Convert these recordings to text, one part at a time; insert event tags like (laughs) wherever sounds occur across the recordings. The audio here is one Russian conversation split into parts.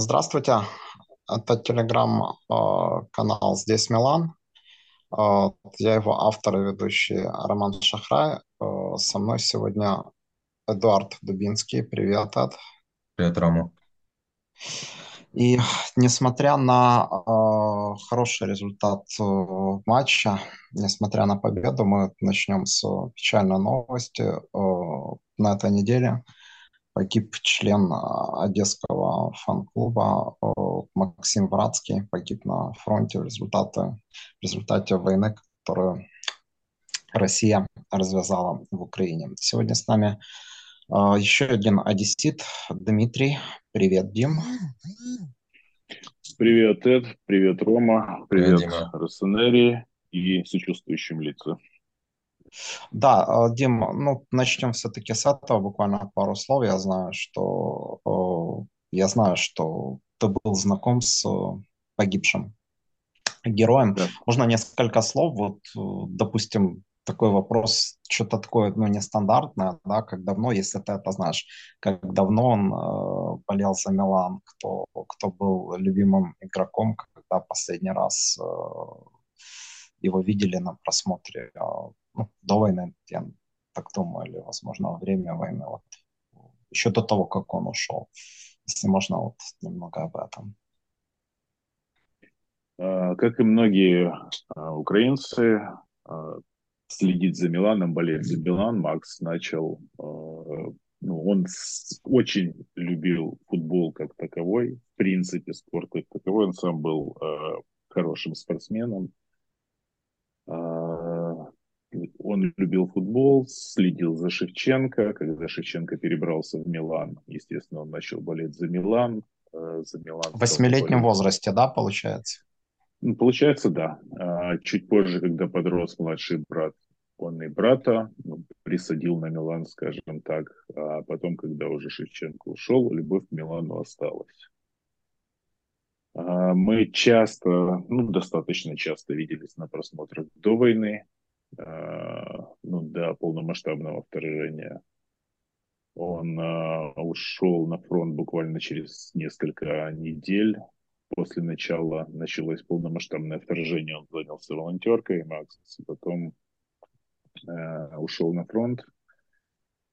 Здравствуйте, это телеграм-канал «Здесь Милан». Э, Я его автор и ведущий Роман Шахрай. Э, Со мной сегодня Эдуард Дубинский. Привет, Эд. Привет, Рома. И несмотря на э, хороший результат э, матча, несмотря на победу, мы начнем с печальной новости. Э, на этой неделе погиб член э, одесского фан-клуба э, Максим Вратский, погиб на фронте в результате, в результате войны, которую Россия развязала в Украине. Сегодня с нами э, еще один одессит, Дмитрий. Привет, Дим. Привет, Эд. Привет, Рома. Привет, Привет, Дима. Росенерии и сочувствующим лицам. Да, э, Дим, ну, начнем все-таки с этого, буквально пару слов. Я знаю, что я знаю, что ты был знаком с э, погибшим героем. Да. Можно несколько слов? Вот, э, допустим, такой вопрос, что-то такое, ну, нестандартное, да, как давно, если ты это знаешь, как давно он э, болел за Милан, кто, кто был любимым игроком, когда последний раз э, его видели на просмотре э, до войны, я так думаю, или, возможно, во время войны, вот, еще до того, как он ушел. Если можно, вот немного об этом. А, Как и многие а, украинцы, а, следить за Миланом, болеть за Милан, Макс начал, ну, он очень любил футбол как таковой, в принципе, спорт как таковой, он сам был хорошим спортсменом, Он любил футбол, следил за Шевченко. Когда Шевченко перебрался в Милан, естественно, он начал болеть за Милан. э, За Милан В восьмилетнем возрасте, да, получается? Ну, Получается, да. А Чуть позже, когда подрос младший брат, он и брата ну, присадил на Милан, скажем так. А потом, когда уже Шевченко ушел, любовь к Милану осталась. А, Мы часто, ну, достаточно часто виделись на просмотрах до войны, ну, до полномасштабного вторжения. Он а, ушел на фронт буквально через несколько недель. После начала началось полномасштабное вторжение, он занялся волонтеркой, Макс, потом э, ушел на фронт.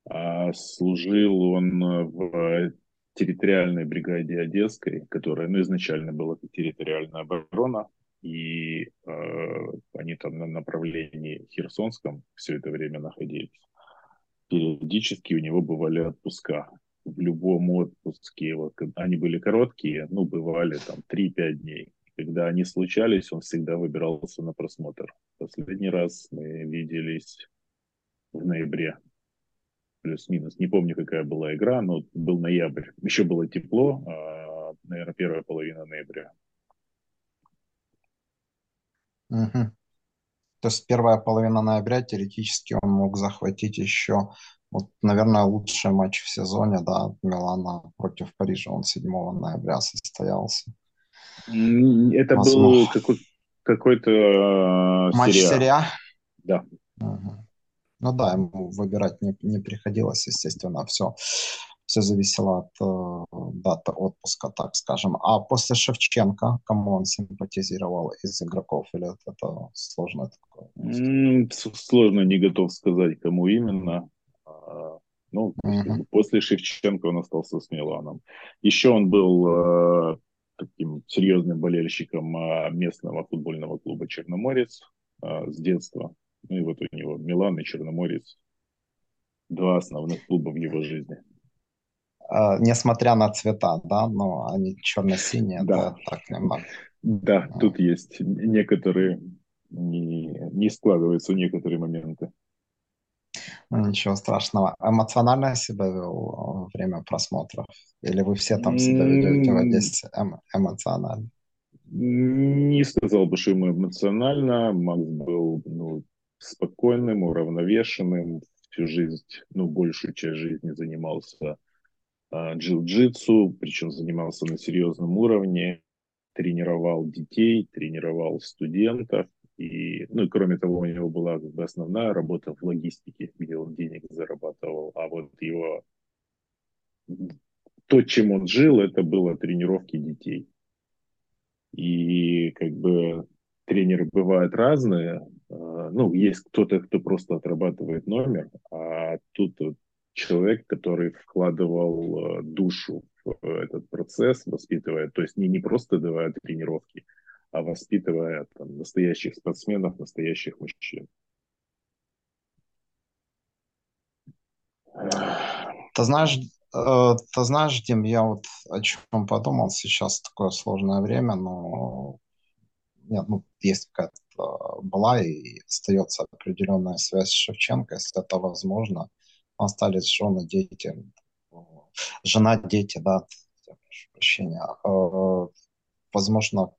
А служил он в территориальной бригаде Одесской, которая ну, изначально была территориальная оборона, и э, они там на направлении Херсонском все это время находились. Периодически у него бывали отпуска. В любом отпуске, вот, они были короткие, ну, бывали там 3-5 дней. Когда они случались, он всегда выбирался на просмотр. Последний раз мы виделись в ноябре плюс-минус. Не помню, какая была игра, но был ноябрь. Еще было тепло, а, наверное, первая половина ноября. Мгм. То есть первая половина ноября теоретически он мог захватить еще, вот, наверное, лучший матч в сезоне, да, Милана против Парижа. Он 7 ноября состоялся. Это был Возможно. какой- какой-то э, Матч серия. серия А? Да. Мгм. Ну да, ему выбирать не, не приходилось, естественно, все, все зависело от э, даты отпуска, так скажем. А после Шевченко, кому он симпатизировал из игроков, или это, это сложно такое? С- Сложно, не готов сказать, кому именно. А, Ну, Мгм. после Шевченко он остался с Миланом. Еще он был э, таким серьезным болельщиком э, местного футбольного клуба Черноморец э, с детства. Ну и вот у него Милан и Черноморец два основных клуба в его жизни. Э, несмотря на цвета, да, но они черно-синие, Да. да, так немного. Да, тут есть некоторые не, не складываются некоторые моменты. Ну, ничего страшного. Эмоционально себя вел во время просмотров? Или вы все там себя ведете в М, Одессе эм- эмоционально? Не сказал бы, что ему эмоционально. Макс был ну, спокойным, уравновешенным. Всю жизнь, ну, большую часть жизни занимался джиу-джитсу, причем занимался на серьезном уровне. Тренировал детей, тренировал студентов. И, ну, и кроме того, у него была основная работа в логистике, где он денег зарабатывал. А вот его то, чем он жил, это было тренировки детей. И как бы тренеры бывают разные. А, ну, есть кто-то, кто просто отрабатывает номер, а тут человек, который вкладывал душу в этот процесс, воспитывая, то есть не, не просто давая тренировки, а воспитывая там, настоящих спортсменов, настоящих мужчин. Ты знаешь, э, ты знаешь, Дим, я вот о чем подумал сейчас такое сложное время, но нет, ну, есть какая-то была и остается определенная связь с Шевченко, если это возможно. Остались жены, дети, жена, дети, да, прошу прощения. Э, возможно,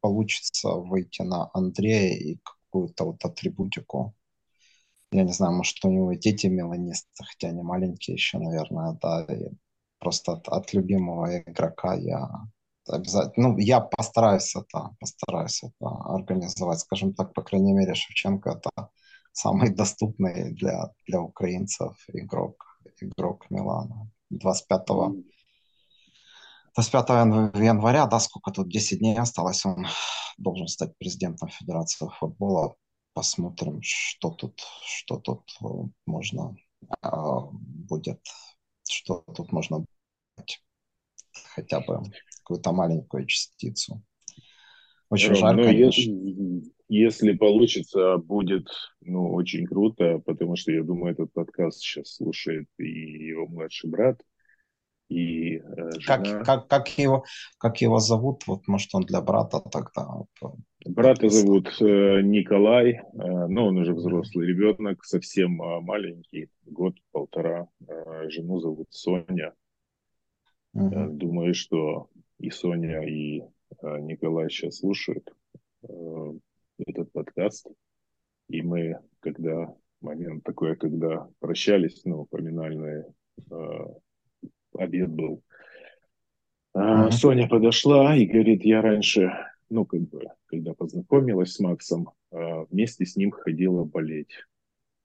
получится выйти на Андрея и какую-то вот атрибутику я не знаю, может, у него дети меланисты, хотя они маленькие еще, наверное, да, и просто от, от любимого игрока я обязательно, ну, я постараюсь это, постараюсь это организовать, скажем так, по крайней мере, Шевченко это самый доступный для, для украинцев игрок, игрок Милана. 25 25 января, да, сколько тут, 10 дней осталось, он должен стать президентом Федерации футбола посмотрим, что тут, что тут э, можно а, будет, что тут можно хотя бы какую-то маленькую частицу. Очень Ром, жаль, ну, если, если получится, будет ну, очень круто, потому что я думаю, этот подкаст сейчас слушает и его младший брат, и э, жена. Как, как, как, его, как его зовут? Вот, может, он для брата тогда Брата зовут э, Николай, э, но он уже взрослый ребенок, совсем э, маленький, год-полтора. Э, жену зовут Соня. Угу. Э, думаю, что и Соня, и э, Николай сейчас слушают э, этот подкаст. И мы, когда момент такой, когда прощались, ну, поминальный э, обед был, э, Соня подошла и говорит, я раньше ну, как бы, когда познакомилась с Максом, а, вместе с ним ходила болеть.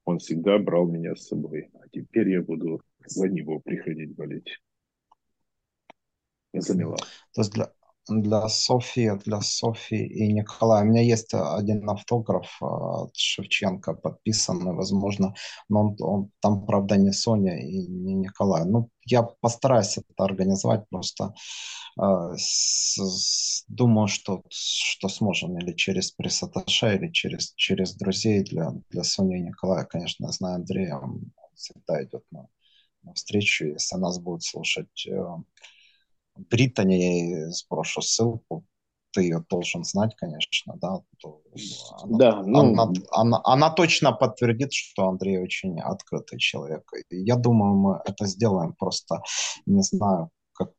Он всегда брал меня с собой. А теперь я буду за него приходить болеть. Я заняла. То есть для, для Софии, для Софии и Николая. У меня есть один автограф а, от Шевченко подписанный, возможно, но он, он, там, правда, не Соня и не Николай. Ну, я постараюсь это организовать просто. Э, с, с, думаю, что, что сможем или через пресс-атташе, или через, через друзей для, для Сони и Николая. Конечно, я знаю Андрея, он всегда идет на, на встречу. Если нас будет слушать э, Британи, сброшу ссылку, ты ее должен знать, конечно, да. Она, да, ну... она, она, она точно подтвердит, что Андрей очень открытый человек. Я думаю, мы это сделаем просто, не знаю, как,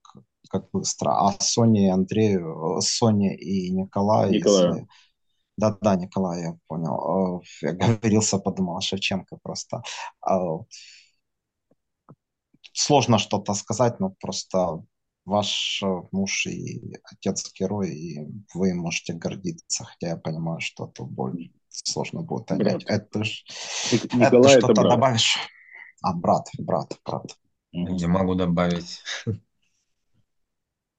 как быстро. А Соня и Андрей, Соня и Николай, Николай. если... Да, да, Николай, я понял. Я говорился, подумал, Шевченко просто. А, сложно что-то сказать, но просто ваш э, муж и отец герой, и вы можете гордиться, хотя я понимаю, что тут боль сложно будет понять. Это, ж, это что-то брат. добавишь? А, брат, брат, брат. Я могу добавить.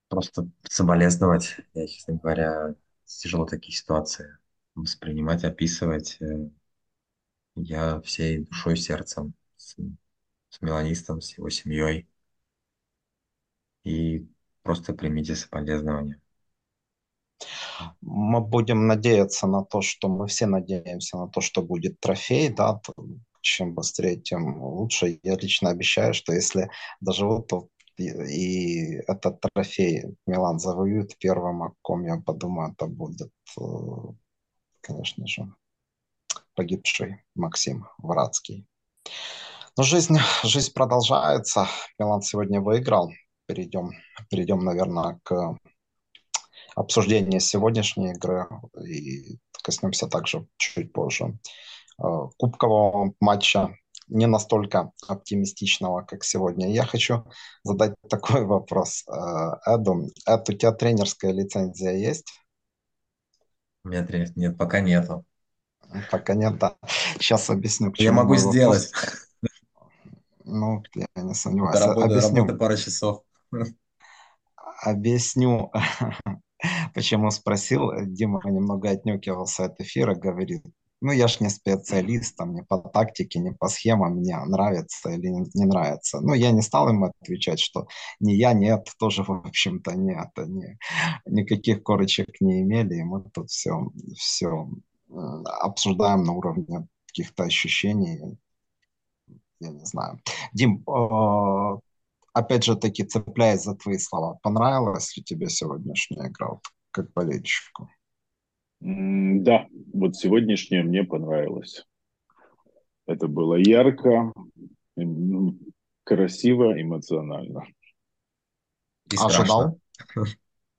Просто соболезновать. Я, честно говоря, тяжело такие ситуации воспринимать, описывать. Э, я всей душой, сердцем с, с Меланистом, с его семьей и просто примите соболезнования. Мы будем надеяться на то, что мы все надеемся на то, что будет трофей, да, чем быстрее, тем лучше. Я лично обещаю, что если доживут, то и, и этот трофей Милан завоюет первым, о ком я подумаю, это будет, э, конечно же, погибший Максим Вратский. Но жизнь, жизнь продолжается. Милан сегодня выиграл перейдем, перейдем, наверное, к обсуждению сегодняшней игры и коснемся также чуть позже э, кубкового матча, не настолько оптимистичного, как сегодня. Я хочу задать (laughs) такой вопрос э, Эду. Эд, у тебя тренерская лицензия есть? У меня тренер нет, пока нету. Пока нет, да. Сейчас объясню. Я могу сделать. Ну, я не сомневаюсь. Работа, Объясню. работа пара часов. Объясню, (laughs) почему спросил. Дима немного отнекивался от эфира, говорит, ну, я ж не специалист, там, не по тактике, не по схемам, мне нравится или не нравится. Ну, я не стал ему отвечать, что ни я, это тоже, в общем-то, нет, они никаких корочек не имели, и мы тут все, все обсуждаем на уровне каких-то ощущений, я не знаю. Дим, э, опять же таки цепляясь за твои слова, понравилась ли тебе сегодняшняя игра, вот, как болельщику? Да, вот сегодняшняя мне понравилась. Это было ярко, красиво, эмоционально. И Ожидал?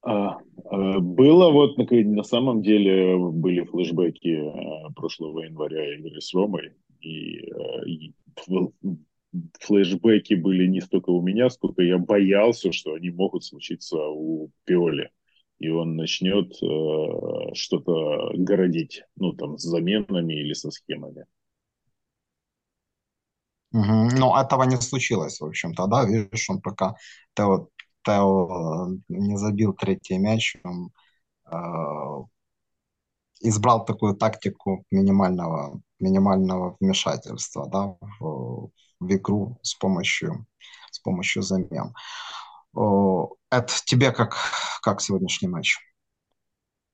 А, а, было вот на самом деле были флешбеки э, прошлого января игры с Ромой, и, э, и флешбеки были не столько у меня, сколько я боялся, что они могут случиться у Пиоли и он начнет э, что-то городить, ну, там, с заменами или со схемами. Угу. Но этого не случилось, в общем-то, да, видишь, он пока Тео, Тео э, не забил третий мяч, он э, избрал такую тактику минимального, минимального вмешательства, да, в, в игру с помощью, с помощью замен. Это тебе как, как сегодняшний матч?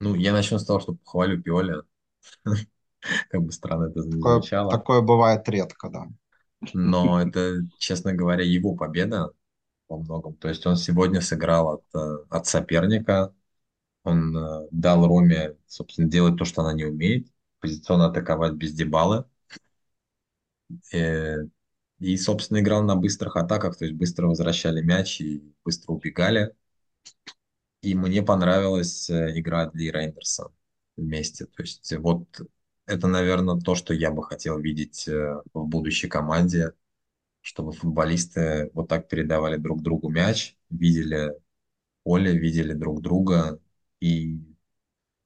Ну, я начну с того, что похвалю Пиоли. (laughs) Как бы странно это звучало. Такое бывает редко, да. Но (laughs) это, честно говоря, его победа во многом. То есть он сегодня сыграл от, э, от соперника, он э, дал Роме, собственно, делать то, что она не умеет, позиционно атаковать без дебалы. Э, и, собственно, играл на быстрых атаках, то есть быстро возвращали мяч и быстро убегали. И мне понравилась э, игра Дли Рейндерса вместе. То есть вот это, наверное, то, что я бы хотел видеть э, в будущей команде, чтобы футболисты вот так передавали друг другу мяч, видели поле, видели друг друга и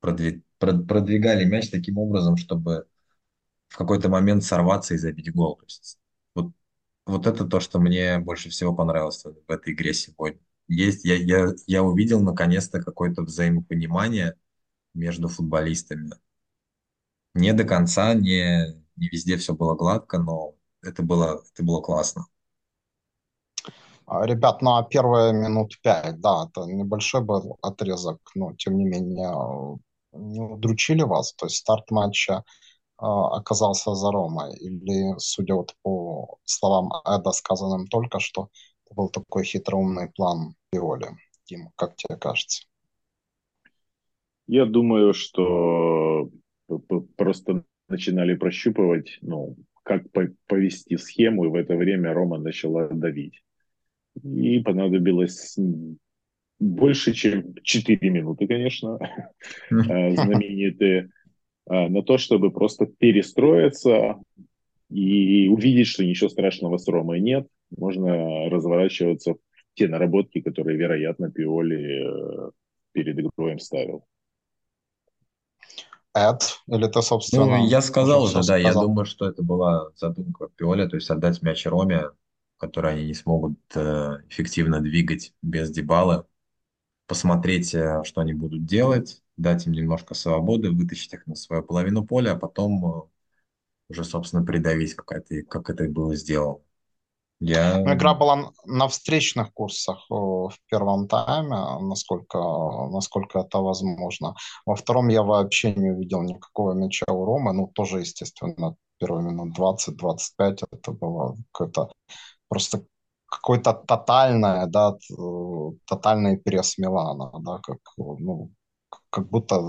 продвигали мяч таким образом, чтобы в какой-то момент сорваться и забить гол. То есть вот это то, что мне больше всего понравилось в этой игре сегодня. Есть, я, я, я увидел наконец-то какое-то взаимопонимание между футболистами. Не до конца, не, не везде все было гладко, но это было, это было классно. А, ребят, на первые минут пять, да, это небольшой был отрезок, но тем не менее не удручили вас. То есть старт матча оказался за Ромой? Или, судя вот по словам Эда, сказанным только что, это был такой хитроумный план Пиоли? Дим, как тебе кажется? Я думаю, что просто начинали прощупывать, ну, как повести схему, и в это время Рома начала давить. И понадобилось больше, чем 4 минуты, конечно, (laughs) (laughs) э, знаменитые на то, чтобы просто перестроиться и увидеть, что ничего страшного с Ромой нет. Можно разворачиваться в те наработки, которые, вероятно, Пиоли э, перед игрой им ставил. Эд, или ты, собственно... Ну, я сказал уже, да, сказал. я думаю, что это была задумка Пиоли, то есть отдать мяч Роме, который они не смогут э, эффективно двигать без Дебала, посмотреть, что они будут делать, дать им немножко свободы, вытащить их на свою половину поля, а потом э, уже, собственно, придавить, как это, как это было сделано. Я... Ну, игра была на встречных курсах в первом тайме, насколько, насколько это возможно. Во втором я вообще не увидел никакого мяча у Ромы. Ну, тоже, естественно, первые минут 20-25 это было какое-то просто какое-то тотальное, да, тотальный перес Милана, да, как, ну, как будто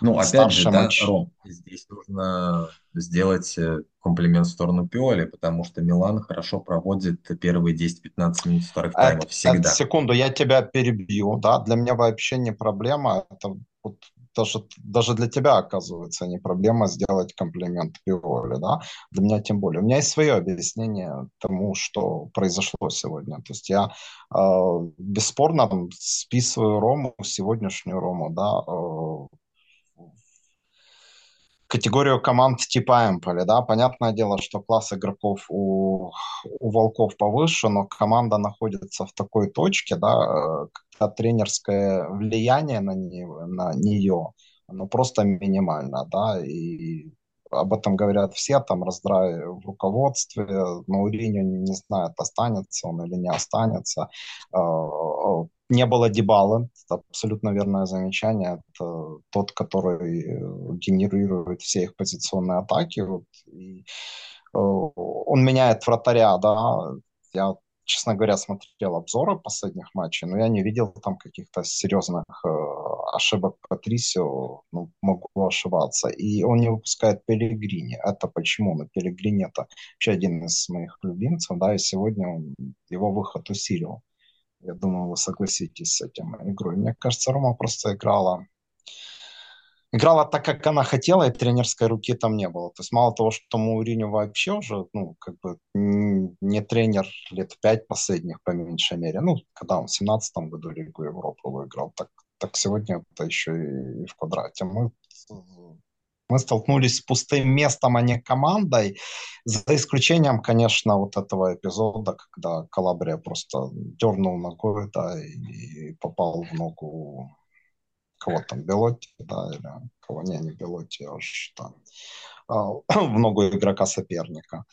Ну, опять же, да, матч. Ром, здесь нужно сделать э, комплимент в сторону Пиоли, потому что Милан хорошо проводит первые 10-15 минут вторых таймов всегда. Секунду, я тебя перебью, да, для меня вообще не проблема, это вот даже, даже для тебя, оказывается, не проблема сделать комплимент Пиоли, да, для меня тем более. У меня есть свое объяснение тому, что произошло сегодня. То есть я э, бесспорно списываю Рому, сегодняшнюю Рому, да, э, категорию команд типа Эмполи, да, понятное дело, что класс игроков у, у Волков повыше, но команда находится в такой точке, да, когда тренерское влияние на нее, на нее оно просто минимально, да, и об этом говорят все, там раздрай в руководстве, Мауриньо не знает, останется он или не останется. Э, э, не было Дебалы, это абсолютно верное замечание. Это тот, который э, генерирует все их позиционные атаки. Вот, и, он меняет вратаря, да. Я честно говоря, смотрел обзоры последних матчей, но я не видел там каких-то серьезных э, ошибок Патрисио, ну, могу ошибаться. И он не выпускает Пелегрини. Это почему? Ну, Пелегрини это вообще один из моих любимцев, да, и сегодня он, его выход усилил. Я думаю, вы согласитесь с этим игрой. Мне кажется, Рома просто играла играла так, как она хотела, и тренерской руки там не было. То есть мало того, что Мауриню вообще уже, ну, как бы не тренер лет пять последних, по меньшей мере. Ну, когда он в семнадцатом году Лигу Европы выиграл, так, так сегодня это еще и, в квадрате. Мы, мы столкнулись с пустым местом, а не командой, за исключением, конечно, вот этого эпизода, когда Калабрия просто дернул ногой, да, и, попал в ногу кого там, Белотти, да, или кого, не, не Белотти, а уж там, а, (clears throat) в ногу игрока соперника.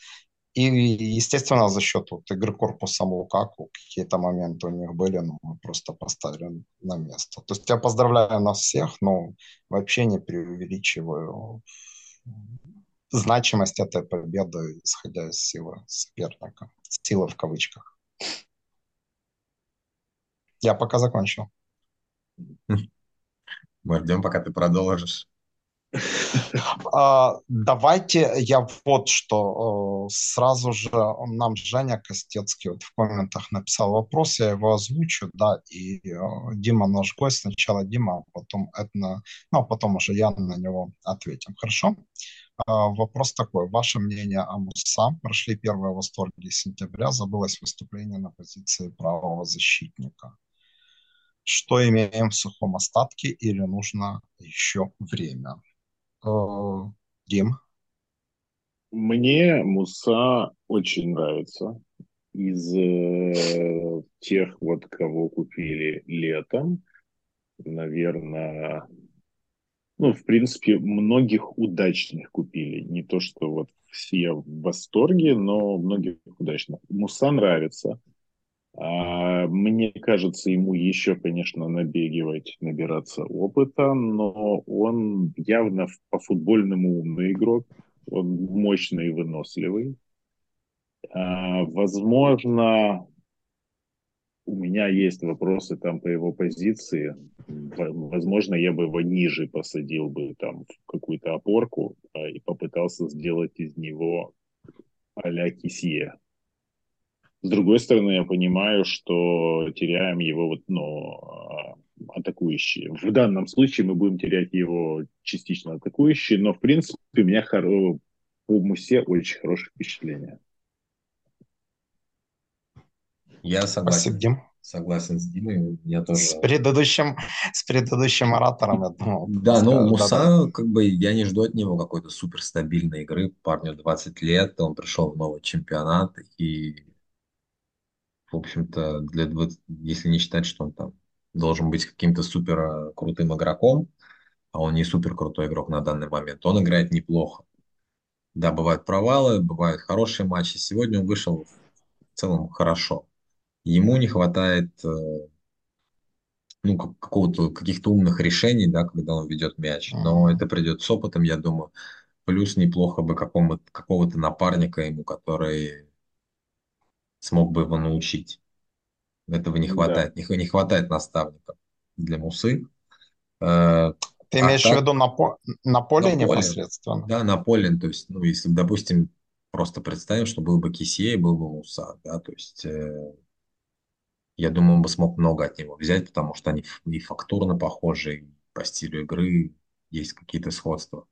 И, естественно, за счет вот, игры корпуса Лукаку какие-то моменты у них были, но мы просто поставили на место. То есть я поздравляю нас всех, но вообще не преувеличиваю значимость этой победы, исходя из силы соперника. Силы в кавычках. Я пока закончил. Мы ждем, пока ты продолжишь. А, давайте я вот что. Сразу же нам Женя Костецкий вот в комментах написал вопрос, я его озвучу, да, и Дима наш гость, сначала Дима, а потом Эдна, ну, а потом уже я на него ответим. Хорошо? А, вопрос такой. Ваше мнение о Муса? Прошли первые восторги сентября, забылось выступление на позиции правого защитника что имеем в сухом остатке или нужно еще время. Э, Дим? Мне Муса очень нравится. Из э, тех, вот, кого купили летом, наверное, ну, в принципе, многих удачных купили. Не то, что вот все в восторге, но многих удачных. Муса нравится. А, мне кажется, ему еще, конечно, набегивать, набираться опыта, но он явно по футбольному умный игрок, он мощный и выносливый. А, возможно, у меня есть вопросы там по его позиции. Возможно, я бы его ниже посадил бы там в какую-то опорку а, и попытался сделать из него а-ля Кисье. С другой стороны, я понимаю, что теряем его вот, ну, а, атакующие. В данном случае мы будем терять его частично атакующие, но, в принципе, у меня хоро... по Мусе очень хорошее впечатление. Я согласен. Спасибо, Дим. Согласен с Димой. Я тоже... С предыдущим, с предыдущим оратором, я думал. Да, ну, Муса, да, да. как бы, я не жду от него какой-то суперстабильной игры. Парню 20 лет, он пришел в новый чемпионат, и в общем-то, для 20, если не считать, что он там должен быть каким-то супер крутым игроком, а он не супер крутой игрок на данный момент, он играет неплохо. Да, бывают провалы, бывают хорошие матчи. Сегодня он вышел в целом хорошо. Ему не хватает э, ну, какого-то, каких-то умных решений, да, когда он ведет мяч. Но это придет с опытом, я думаю. Плюс неплохо бы какого-то напарника ему, который смог бы его научить. Этого не хватает. Да. Не, не хватает наставников для Мусы. Э, Ты а имеешь так, в виду на, по, на поле на непосредственно? Поле, да, на поле. То есть, ну, если, допустим, просто представим, что был бы Кисей, был бы Муса, да, то есть э, я думаю, он бы смог много от него взять, потому что они и фактурно похожи, и по стилю игры есть какие-то сходства.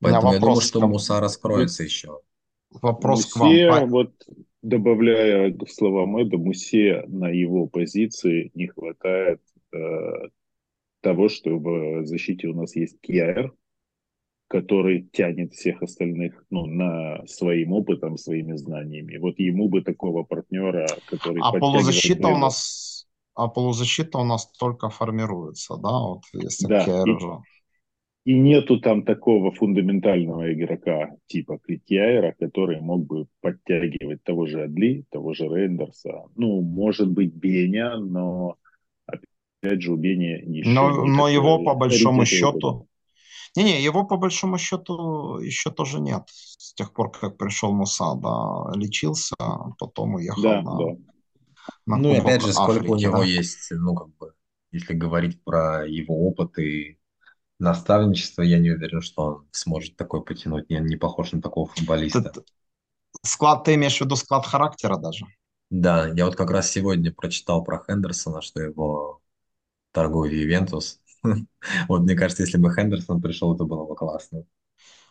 Поэтому я думаю, что Муса раскроется еще. Вопрос Мусе, к вам. Вот добавляя в слова Мэда, Мусе на его позиции не хватает э, того, что в защите у нас есть Кьяер, который тянет всех остальных ну, на своим опытом, своими знаниями. Вот ему бы такого партнера, который А полузащита у нас, а полузащита у нас только формируется, да, вот если да, Керджа. И, и нету там такого фундаментального игрока типа Критьяера, который мог бы подтягивать того же Адли, того же Рейндерса. Ну, может быть, Беня, но опять же у Бени еще... Но, но его по большому счету... Не-не, его по большому счету еще тоже нет. С тех пор, как пришел Муса, да, лечился, а потом уехал да, на, да. на Ну и опять же, сколько Африки, у него да? есть, ну как бы, если говорить про его опыт и наставничество, я не уверен, что он сможет такой потянуть. Не, не похож на такого футболиста. Ты, склад, ты имеешь в виду склад характера даже? Да, я вот как раз сегодня прочитал про Хендерсона, что его торгует Ювентус. (laughs) Вот, мне кажется, если бы Хендерсон пришел, это было бы классно.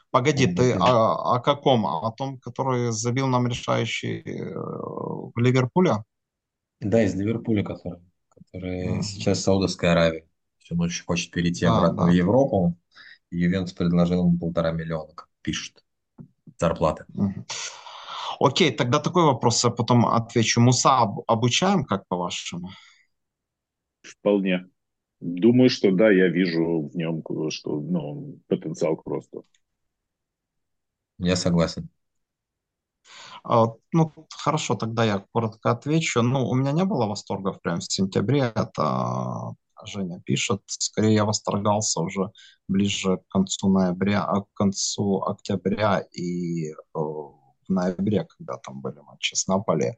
Погоди, ты о, о каком? О том, который забил нам решающий э, в Ливерпуле? Да, из Ливерпуля, который, который mm-hmm. сейчас в Саудовской Аравии. Он очень хочет перейти да, обратно да. в Европу. И Ювентус предложил ему полтора миллиона, как пишут, зарплаты. Окей, тогда такой вопрос, я потом отвечу. Муса обучаем, как по-вашему? Вполне. Думаю, что да, я вижу в нем что, ну, потенциал к росту. Я согласен. А, ну, хорошо, тогда я коротко отвечу. Ну, у меня не было восторгов прямо в сентябре. Это Женя пишет. Скорее, я восторгался уже ближе к концу ноября, а к концу октября и э, в ноябре, когда там были матчи с Наполи.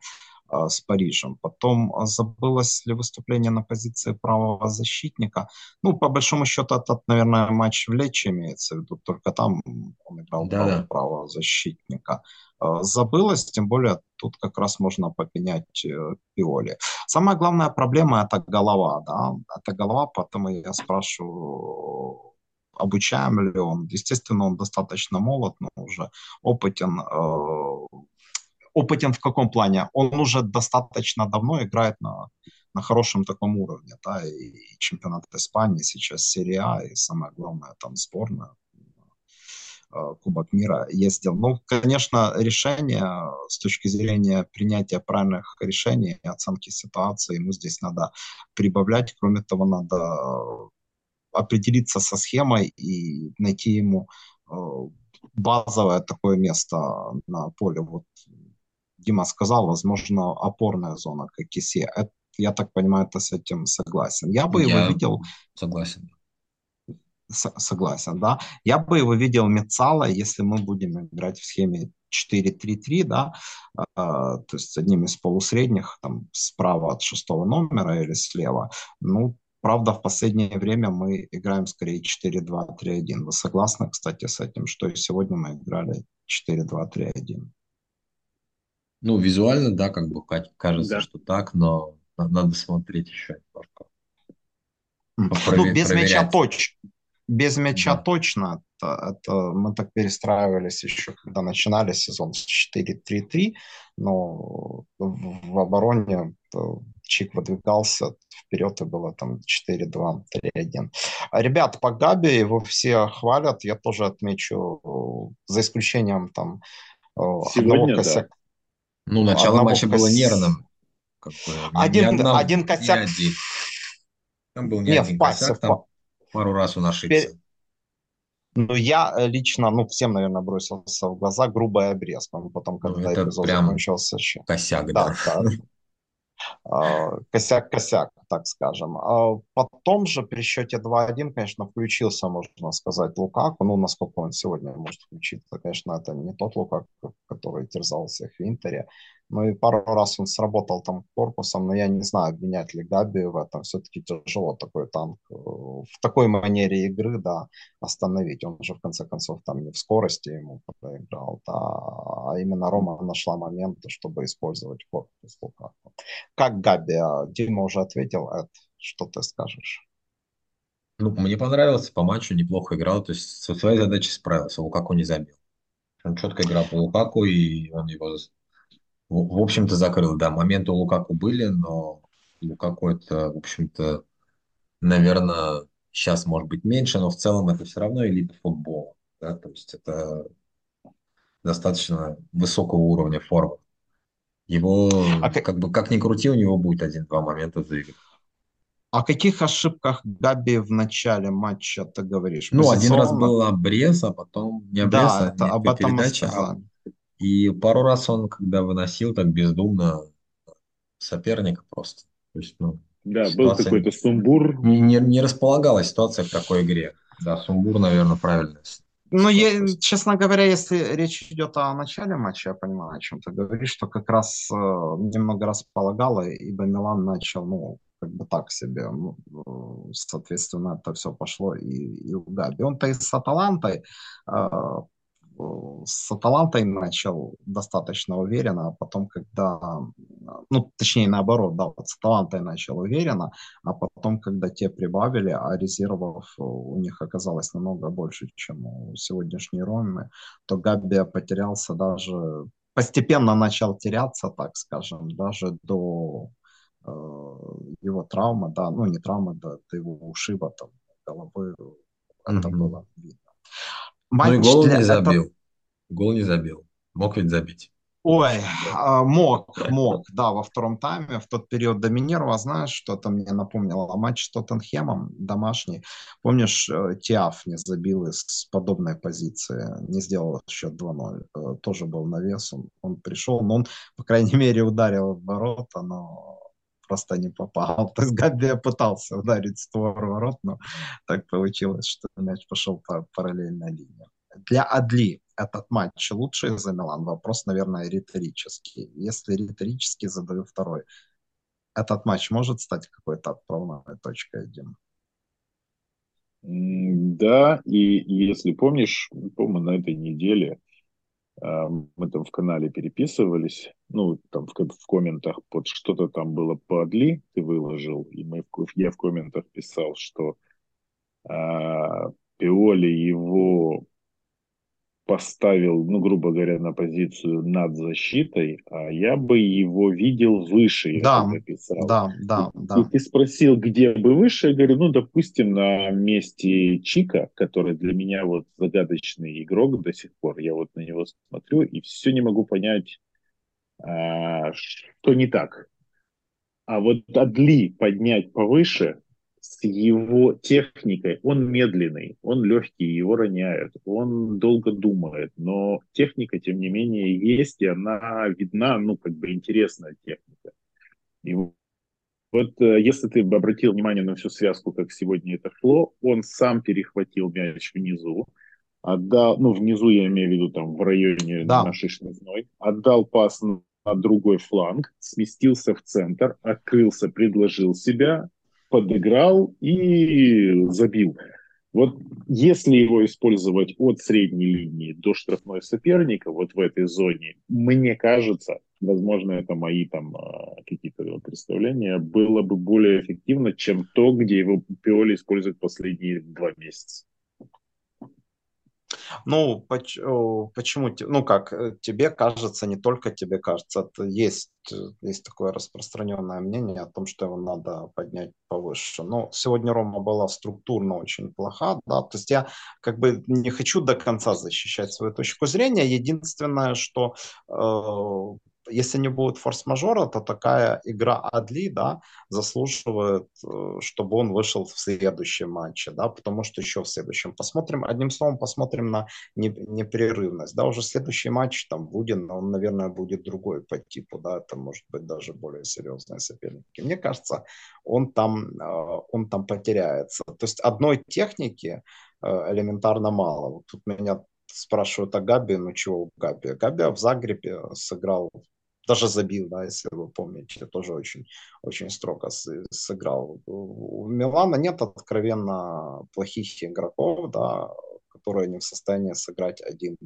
А, с Парижем. Потом а, забылось ли выступление на позиции правого защитника. Ну, по большому счету, этот, наверное, матч в Лечи имеется в виду. Только там он играл да, правого, правого защитника. А, забылось, тем более тут как раз можно попенять э, Пиоли. Самая главная проблема – это голова. Да? Это голова, поэтому я спрашиваю, обучаем ли он. Естественно, он достаточно молод, но уже опытен опытен в каком плане? Он уже достаточно давно играет на, на хорошем таком уровне, да, и, и чемпионат Испании, сейчас серия А, и самое главное, там сборная, э, Кубок мира ездил. Ну, конечно, решение с точки зрения принятия правильных решений и оценки ситуации ему здесь надо прибавлять. Кроме того, надо определиться со схемой и найти ему э, базовое такое место на поле. Вот Дима сказал, возможно, опорная зона, как Кисе. Это, я так понимаю, ты с этим согласен. Я бы я его видел... Согласен. С, согласен, да. Я бы его видел Мецала, если мы будем играть в схеме 4-3-3, да, э, то есть одним из полусредних, там, справа от шестого номера или слева. Ну, правда, в последнее время мы играем скорее 4-2-3-1. Вы согласны, кстати, с этим, что и сегодня мы играли 4-2-3-1? Ну, визуально, да, как бы кажется, да. что так, но надо смотреть еще немножко. Ну, без проверять. мяча точно. Без мяча да. точно. Это, это мы так перестраивались еще, когда начинали сезон с 4-3-3, но в, в обороне Чик выдвигался вперед, и было там 4-2-3-1. Ребят, по Габи его все хвалят, я тоже отмечу, за исключением там Сегодня, одного косяка. Да ну, начало Одного матча кос... было нервным. Один, одном, один косяк. Не один. Там был не, не один пасе, косяк, там пару раз он ошибся. Пер... Ну, я э, лично, ну, всем, наверное, бросился в глаза грубая обрезка. Потом, ну, когда ну, эпизод закончился. Косяк, да. да. да. А, косяк-косяк, так скажем. А потом же при счете 2-1, конечно, включился, можно сказать, Лукаку. Ну, насколько он сегодня может включиться, конечно, это не тот Лукаку, который терзался в Интере. Ну и пару раз он сработал там корпусом, но я не знаю, обвинять ли Габи в этом. Все-таки тяжело такой танк э, в такой манере игры, да, остановить. Он же в конце концов там не в скорости ему проиграл, да, а именно Рома нашла момент, чтобы использовать корпус Лукаку. Как Габи? А Дима уже ответил, Эд, что ты скажешь? Ну, мне понравился по матчу, неплохо играл, то есть со своей задачей справился, Лукаку не забил. Он четко играл по Лукаку, и он его в общем-то, закрыл. Да, моменты у Лукаку были, но Лукаку это, в общем-то, наверное, сейчас может быть меньше, но в целом это все равно элита футбола. да, то есть это достаточно высокого уровня формы. Его, А, как бы, как ни крути, у него будет один-два момента за игру. о каких ошибках Габи в начале матча ты говоришь? Ну, один раз Позиционно? был обрез, а потом не обрез, Да, а это, об этом передача, а. И пару раз он, когда выносил так бездумно соперника просто. То есть, ну, Да, был ситуация какой-то сумбур. не, не, не располагалась ситуация к такой игре. Да, сумбур, наверное, правильно. Ну, я, честно говоря, если речь идет о начале матча, я понимаю, о чем ты говоришь, что как раз э, немного располагало, ибо Милан начал, ну, как бы так себе, ну, э, соответственно, это все пошло и, и у Габи. Он-то и с Аталантой э, с Аталантой начал достаточно уверенно, а потом, когда, ну, точнее, наоборот, да, вот с Аталантой начал уверенно, а потом, когда те прибавили, а резервов у них оказалось намного больше, чем у сегодняшней Ромы, то Габби потерялся даже, постепенно начал теряться, так скажем, даже до э, его травмы, да, ну, не травмы, да, до его ушиба там, головы, это Мгм. было видно. Ну и Матч гол для не забил. Гол не забил. Мог ведь забить. Ой, а, мог, мог, да, во втором тайме, в тот период доминировал, знаешь, что-то мне напомнило, матч с Тоттенхемом домашний, помнишь, э, Тиаф не забил из подобной позиции, не сделал счет 2-0, Э, тоже был навес, он, он пришел, но он, по крайней (laughs) мере, ударил в ворота, но просто не попал. (laughs) То есть Габи пытался ударить створ ворот, но так получилось, что мяч пошел по параллельной линии. Для Адли этот матч лучший за Милан? Вопрос, наверное, риторический. Если риторически, задаю второй. Этот матч может стать какой-то отправной точкой, Дим? Да, и если помнишь, по-моему, на этой неделе мы там в канале переписывались, ну, там в, в комментах под что-то там было по Адли, ты выложил, и мы, я в комментах писал, что а, Пиоли его поставил, ну, грубо говоря, на позицию над защитой, а я бы его видел выше, Да, тогда писал. Да, да, И да. ты спросил, где бы выше, я говорю, ну, допустим, на месте Чика, который для меня вот загадочный игрок до сих пор, я вот на него смотрю и все не могу понять, а, что не так. А вот Адли поднять повыше с его техникой, он медленный, он легкий, его роняют, он долго думает, но техника, тем не менее, есть, и она видна, ну, как бы интересная техника. И вот э, если ты бы обратил внимание на всю связку, как сегодня это шло, он сам перехватил мяч внизу, отдал, ну, внизу я имею в виду там в районе Да. нашей штрафной, отдал пас на другой фланг, сместился в центр, открылся, предложил себя, подыграл и забил. Вот если его использовать от средней линии до штрафной соперника, вот в этой зоне, мне кажется, возможно, это мои там а, какие-то представления, было бы более эффективно, чем то, где его Пиоли использует последние два месяца. Ну, почему, ну как, э, тебе кажется, не только тебе кажется, это есть, э, есть такое распространенное мнение о том, что его надо поднять повыше. Но сегодня Рома была структурно очень плоха, да, то есть я как бы не хочу до конца защищать свою точку зрения, единственное, что э, если не будет форс-мажора, то такая игра Адли, да, заслуживает, э, чтобы он вышел в следующем матче, да, потому что еще в следующем. Посмотрим, одним словом, посмотрим на не- непрерывность, да, уже следующий матч там будет, но он, наверное, будет другой по типу, да, это может быть даже более серьезные соперники. Мне кажется, он там, э, он там потеряется. То есть одной техники э, элементарно мало. Вот тут меня спрашивают о Габи, ну чего у Габи? Габи в Загребе сыграл даже забил, да, если вы помните, тоже очень, очень строго сыграл. У Милана нет откровенно плохих игроков, да, которые не в состоянии сыграть один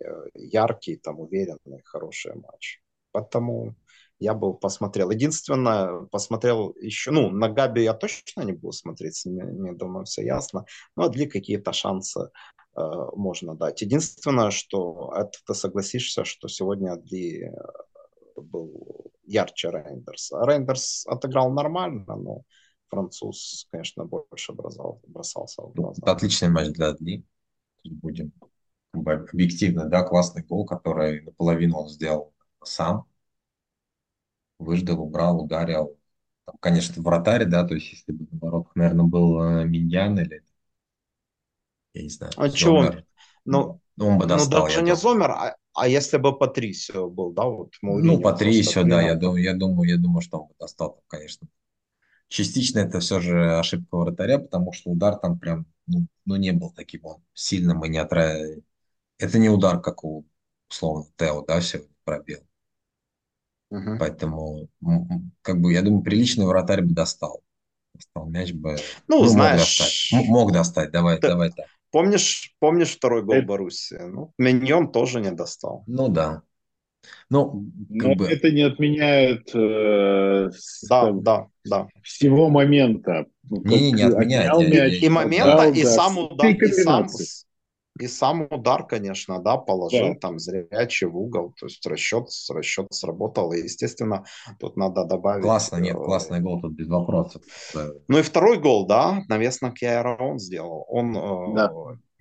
э, яркий, там, уверенный, хороший матч. Поэтому я бы посмотрел. Единственное, посмотрел еще, ну, на Габи я точно не буду смотреть, ними, мне думаю, все ясно. Но для какие-то шансы э, можно дать. Единственное, что это ты согласишься, что сегодня Адли был ярче Рейндерса. Рейндерс отыграл нормально, но француз, конечно, больше бросал, бросался в Ну, глаза. Это отличный матч для Адли. Будем объективно, да, классный гол, который наполовину он сделал сам. Выждал, убрал, ударил. Там, конечно, вратарь, да, то есть если бы на воротах, наверное, был э, Миньян или, я не знаю, А чё он? Зомер, Ну, ну, он бы ну достал, я даже не думаю. Зомер, а, а если бы Патрисио был, да, вот Ну, три просто еще, да, я думаю, я думаю, я думаю, что он бы достал, конечно. Частично это все же ошибка вратаря, потому что удар там прям, ну, ну, не был таким он сильным и не отра... Это не удар, как у, условно, Тео, да, сегодня пробил. Мгм. Поэтому, как бы, я думаю, приличный вратарь бы достал. Достал мяч бы, Ну, ну, мог достать. Знаешь, мог достать, давай, ты давай так. Помнишь, помнишь второй гол Это- Боруссии? Ну, Миньон тоже не достал. Ну, да. Ну, Но как бы, это не отменяет э, с- Да, там, да, да. всего момента. Не, не, не отменяет, мяч, И момента, отдал, и да, сам удар, и сам. И сам удар, конечно, да, положил Да. там зрячий в угол, то есть расчет, расчет сработал, и, естественно, тут надо добавить... классно, нет, э, классный гол тут без вопросов. Э, Ну и второй гол, да, навес на Кьяра он сделал. Он э, Да.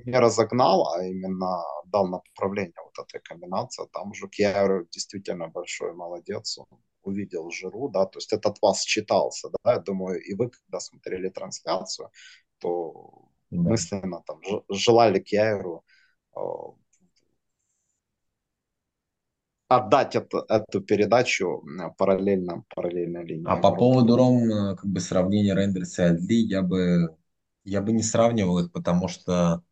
не разогнал, а именно дал направление вот этой комбинации. Там уже Кьяра действительно большой молодец. Он увидел Жиру, да, то есть этот вас считался, да, я думаю, и вы, когда смотрели трансляцию, то да. мысленно там желали Кьяеру э, отдать это, эту передачу параллельно, параллельно линии. А по поводу Ром, э, как бы сравнения Рейндерса и Адли, я бы, я бы не сравнивал их, потому что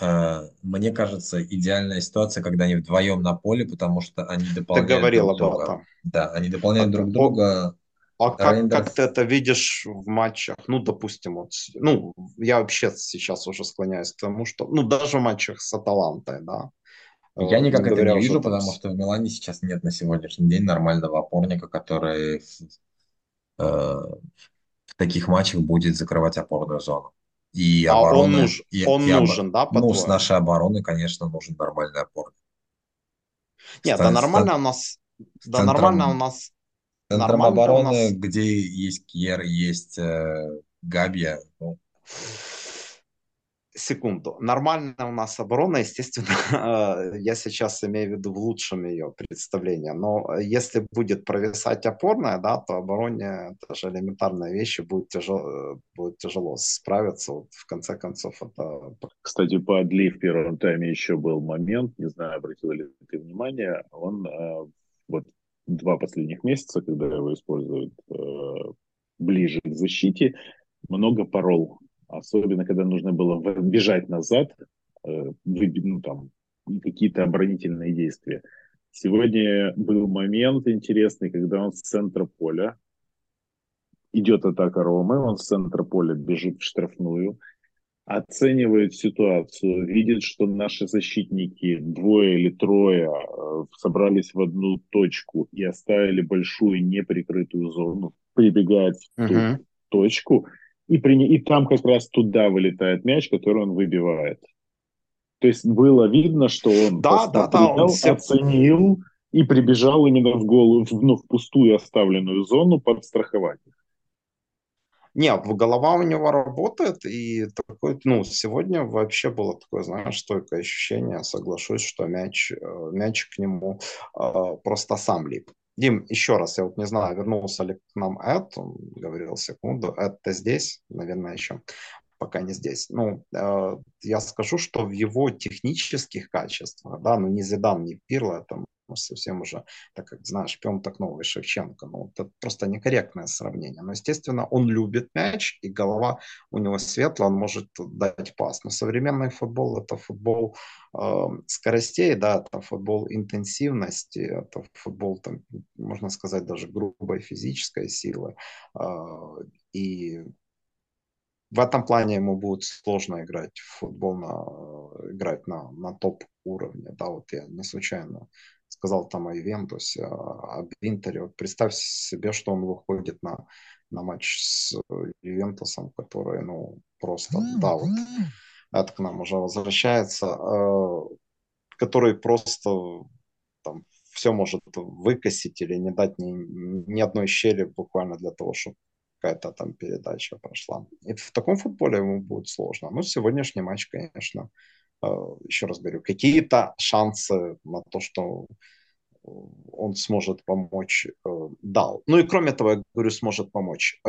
э, мне кажется, идеальная ситуация, когда они вдвоем на поле, потому что они Ты дополняют говорил друг об друга. этом. Да, они дополняют А друг ты- друга. А как, Рейндерс- как ты это видишь в матчах? Ну, допустим, вот, ну, я вообще сейчас уже склоняюсь к тому, что, ну, даже в матчах с Аталантой, да. Я Э, никак это не вижу, там потому с- что в Милане сейчас нет на сегодняшний день нормального опорника, который в, э, в таких матчах будет закрывать опорную зону. И А он, оборона, нуж- и- он и нужен, да, Ну, с нашей обороны, конечно, нужен нормальный опорник. Нет, С да нормально цен- у нас, да центром- нормально у нас, Центром обороны, нас где есть Кьер, есть э, Габья. ну, Секунду. Нормальная у нас оборона, естественно, э, я сейчас имею в виду в лучшем ее представлении. Но если будет провисать опорная, да, то обороне даже элементарные вещи будет тяжело, э, будет тяжело справиться. Вот в конце концов, это Кстати, по Адли в первом тайме еще был момент, не знаю, обратил ли ты внимание, он э, вот два последних месяца, когда его используют э, ближе к защите, много порол. Особенно, когда нужно было бежать назад, э, ну, там, какие-то оборонительные действия. Сегодня был момент интересный, когда он с центра поля, идет атака Ромы, он с центра поля бежит в штрафную, оценивает ситуацию, видит, что наши защитники, двое или трое, э, собрались в одну точку и оставили большую неприкрытую зону, прибегает в ту Мгм. точку, и, при... и там как раз туда вылетает мяч, который он выбивает. То есть было видно, что он Да, да, да, он оценил и прибежал именно в голову, в, ну, в пустую оставленную зону подстраховать. Не, в- голова у него работает, и такой, ну, сегодня вообще было такое, знаешь, стойкое ощущение, соглашусь, что мяч, э, мяч к нему э, просто сам лип. Дим, еще раз, я вот не знаю, вернулся ли к нам Эд, он говорил секунду, Эд-то здесь, наверное, еще пока не здесь. Ну, э, я скажу, что в его технических качествах, да, ну, не Зидан, не Пирло, ну, совсем уже, так как, знаешь, пьем так новый Шевченко, ну, это просто некорректное сравнение. Но, естественно, он любит мяч, и голова у него светлая, он может дать пас. Но современный футбол – это футбол э, скоростей, да, это футбол интенсивности, это футбол, там, можно сказать, даже грубой физической силы. Э, и в этом плане ему будет сложно играть в футбол, на, играть на, на топ уровне. Да, вот я не случайно сказал там о Ювентусе, о Интере. Вот представь себе, что он выходит на, на матч с Ювентусом, который, ну, просто, да, вот это к нам уже возвращается, э, который просто там все может выкосить или не дать ни, ни одной щели буквально для того, чтобы какая-то там передача прошла. И в таком футболе ему будет сложно. Но сегодняшний матч, конечно, еще раз говорю, какие-то шансы на то, что он сможет помочь, дал. Ну и кроме того, я говорю, сможет помочь.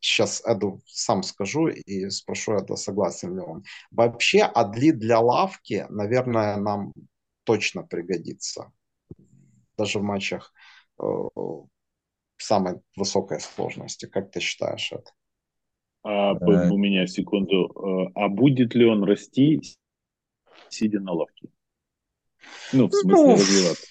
Сейчас Эду сам скажу и спрошу Эда, согласен ли он. Вообще, Адли для лавки, наверное, нам точно пригодится. Даже в матчах самой высокой сложности. Как ты считаешь это? А, у меня секунду. Э, а будет ли он расти, сидя на лавке? Ну, в смысле ну, развиваться.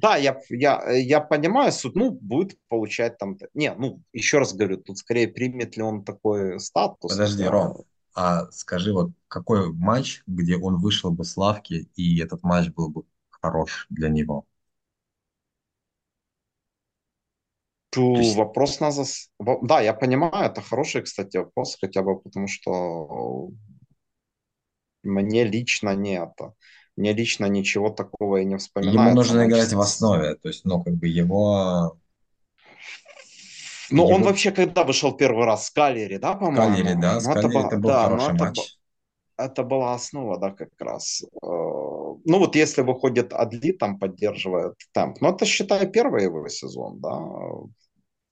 Да, я, я, я понимаю, суд, ну, будет получать там... Не, ну, еще раз говорю, тут скорее примет ли он такой статус. Подожди, да? Ром, а скажи, вот какой матч, где он вышел бы с лавки, и этот матч был бы хорош для него? Ту есть... Вопрос на зас... Да, я понимаю, это хороший, кстати, вопрос, хотя бы потому что мне лично не это. Мне лично ничего такого и не вспоминается. Ему нужно играть в основе, то есть, ну, как бы его... Ну, его... он вообще когда вышел первый раз? С Калери, да, по-моему? Калери, да, ну, с Калери это, это был да, хороший матч. Это, это была основа, да, как раз. Э, ну, вот если выходит Адли, там поддерживает темп. Ну, это, считай, первый его сезон, да,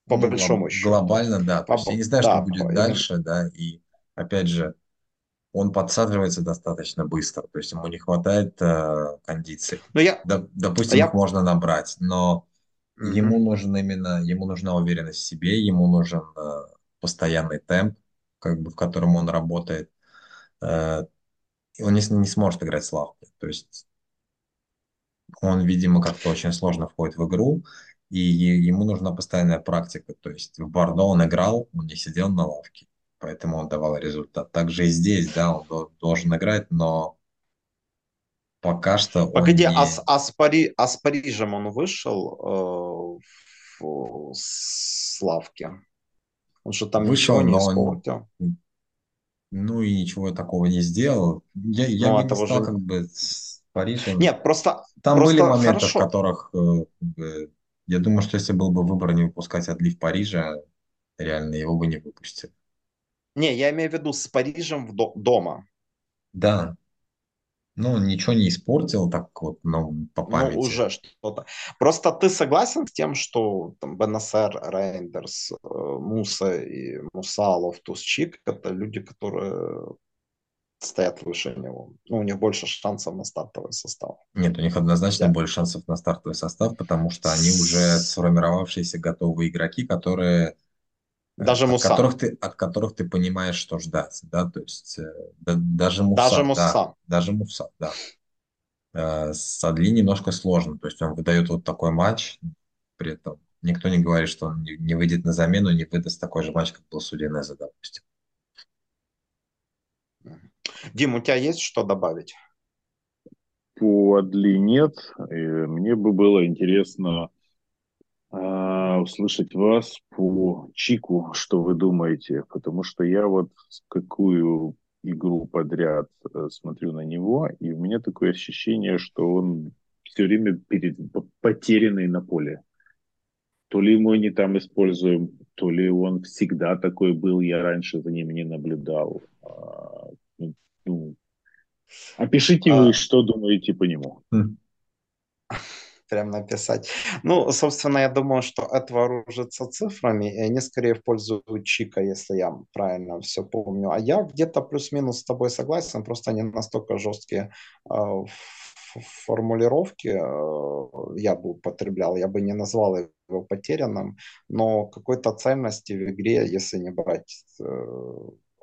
по ну, большому глоб, счету. Глобально, да. По, я не знаю, да, что будет по, дальше, именно. да, и опять же, он подсаживается достаточно быстро, то есть ему не хватает э, кондиций. Но я, Допустим, я... их можно набрать, но mm-hmm. ему нужен именно, ему нужна уверенность в себе, ему нужен э, постоянный темп, как бы в котором он работает. Э, он не, не сможет играть с лавки, то есть он, видимо, как-то очень сложно входит в игру, и ему нужна постоянная практика. То есть в Бордо он играл, он не сидел на лавке, поэтому он давал результат. Также и здесь, да, он должен играть, но пока что Погоди, он не... а, с, а, с Пари, а с Парижем он вышел э, в, с лавки? Он же там вышел, ничего не испортил. Он... Ну и ничего такого не сделал. Я, я ну, не стал же... как бы с Парижем. Нет, просто... Там просто были моменты, хорошо. в которых э, я думаю, что если был бы выбор не выпускать отлив Парижа, реально его бы не выпустили. Не, я имею в виду с Парижем в до- дома. Да. Ну, ничего не испортил, так вот, ну, по ну, памяти. Ну, уже что-то. Просто ты согласен с тем, что там БНСР, Рейндерс, э, Муса и Мусалов, Тусчик – это люди, которые стоят выше него. Ну, у них больше шансов на стартовый состав. Нет, у них однозначно да. больше шансов на стартовый состав, потому что они уже сформировавшиеся готовые игроки, которые даже от Муса. которых ты от которых ты понимаешь, что ждать, да, то есть э, да, даже Муса, даже Муса, да, даже Муса, да. Э, с Адли немножко сложно, то есть он выдает вот такой матч, при этом никто не говорит, что он не, не выйдет на замену, не выдаст такой же матч, как был с Удинеза, допустим. Дим, у тебя есть что добавить? По Адли нет. И мне бы было интересно услышать вас по Чику, что вы думаете, потому что я вот какую игру подряд э, смотрю на него, и у меня такое ощущение, что он все время перед, потерянный на поле. То ли мы не там используем, то ли он всегда такой был, я раньше за ним не наблюдал. А, ну, опишите а... вы, что думаете по нему. Прям написать. Ну, собственно, я думаю, что это вооружится цифрами, и они скорее в пользу Чика, если я правильно все помню. А я где-то плюс-минус с тобой согласен, просто они настолько жесткие э, формулировки э, я бы употреблял, я бы не назвал его потерянным, но какой-то ценности в игре, если не брать э,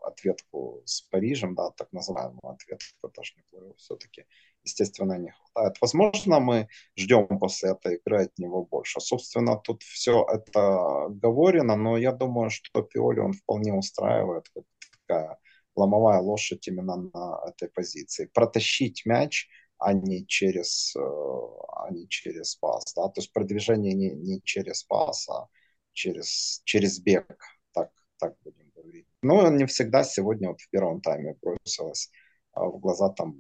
ответку с Парижем, да, так называемую ответку, даже не плей все-таки, естественно, не хватает. Возможно, мы ждем после этой игры от него больше. Собственно, тут все это говорено, но я думаю, что Пиоли он вполне устраивает, как такая ломовая лошадь именно на этой позиции. Протащить мяч, а не через, э, а не через пас. Да? То есть продвижение не, не через пас, а через, через бег. Так, так будем но не всегда сегодня вот в первом тайме бросилась а, в глаза там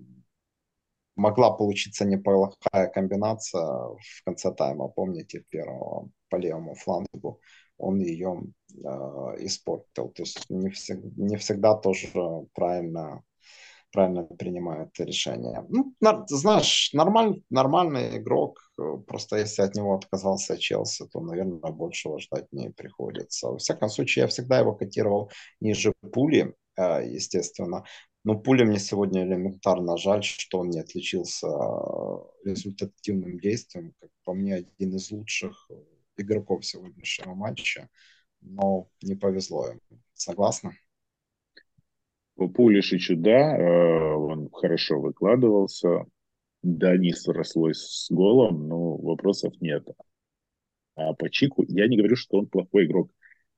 могла получиться неплохая комбинация в конце тайма, помните, первого по левому флангу, он ее э, испортил. То есть не, всег, не всегда тоже правильно правильно принимает решения. Ну, знаешь, нормаль, нормальный игрок, просто если от него отказался Челси, то, наверное, большего ждать не приходится. Во всяком случае, я всегда его котировал ниже пули, э, естественно. Но пуля мне сегодня элементарно жаль, что он не отличился э, результативным действием. Как по мне, один из лучших игроков сегодняшнего матча. Но не повезло им. Согласна? Пулишичу, да, э, он хорошо выкладывался. Да, не срослось с голом, но вопросов нет. А по Чику я не говорю, что он плохой игрок.